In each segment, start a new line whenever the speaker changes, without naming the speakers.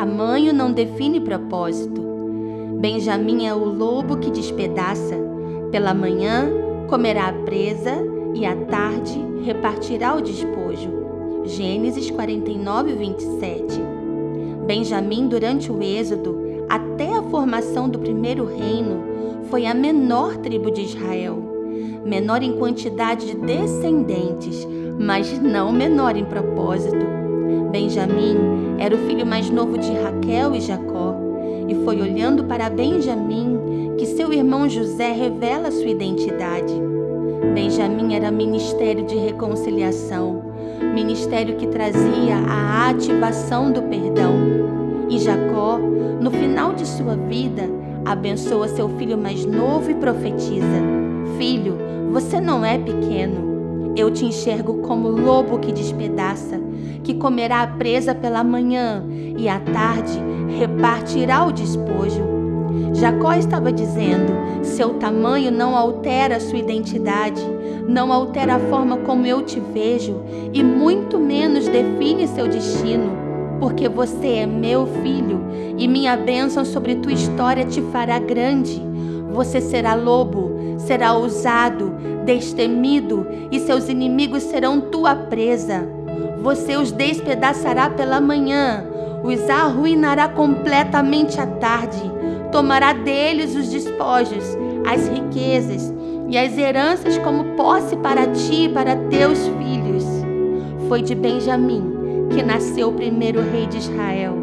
tamanho não define propósito. Benjamim é o lobo que despedaça. Pela manhã comerá a presa e à tarde repartirá o despojo. Gênesis 49, 27. Benjamim, durante o Êxodo, até a formação do primeiro reino, foi a menor tribo de Israel. Menor em quantidade de descendentes, mas não menor em propósito. Benjamim era o filho mais novo de Raquel e Jacó, e foi olhando para Benjamim que seu irmão José revela sua identidade. Benjamim era ministério de reconciliação, ministério que trazia a ativação do perdão. E Jacó, no final de sua vida, abençoa seu filho mais novo e profetiza: Filho, você não é pequeno. Eu te enxergo como lobo que despedaça, que comerá a presa pela manhã e à tarde repartirá o despojo. Jacó estava dizendo: seu tamanho não altera sua identidade, não altera a forma como eu te vejo e muito menos define seu destino, porque você é meu filho e minha bênção sobre tua história te fará grande. Você será lobo, será ousado, destemido e seus inimigos serão tua presa. Você os despedaçará pela manhã, os arruinará completamente à tarde tomará deles os despojos, as riquezas e as heranças como posse para ti e para teus filhos. Foi de Benjamim que nasceu o primeiro rei de Israel,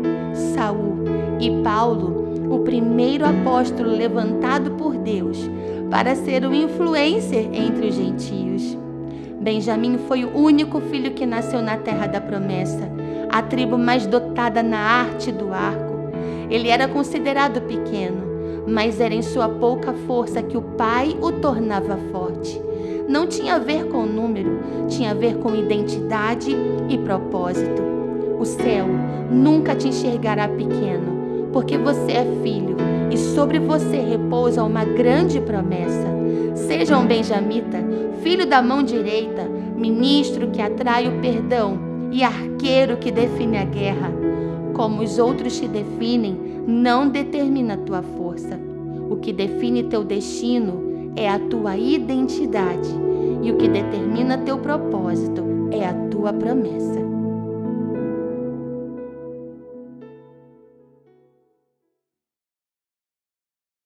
Saul, e Paulo, o primeiro apóstolo levantado por Deus para ser o influencer entre os gentios. Benjamim foi o único filho que nasceu na terra da promessa, a tribo mais dotada na arte do arco ele era considerado pequeno, mas era em sua pouca força que o pai o tornava forte. Não tinha a ver com número, tinha a ver com identidade e propósito. O céu nunca te enxergará pequeno, porque você é filho e sobre você repousa uma grande promessa. Seja um benjamita, filho da mão direita, ministro que atrai o perdão e arqueiro que define a guerra como os outros te definem não determina a tua força. O que define teu destino é a tua identidade. E o que determina teu propósito é a tua promessa.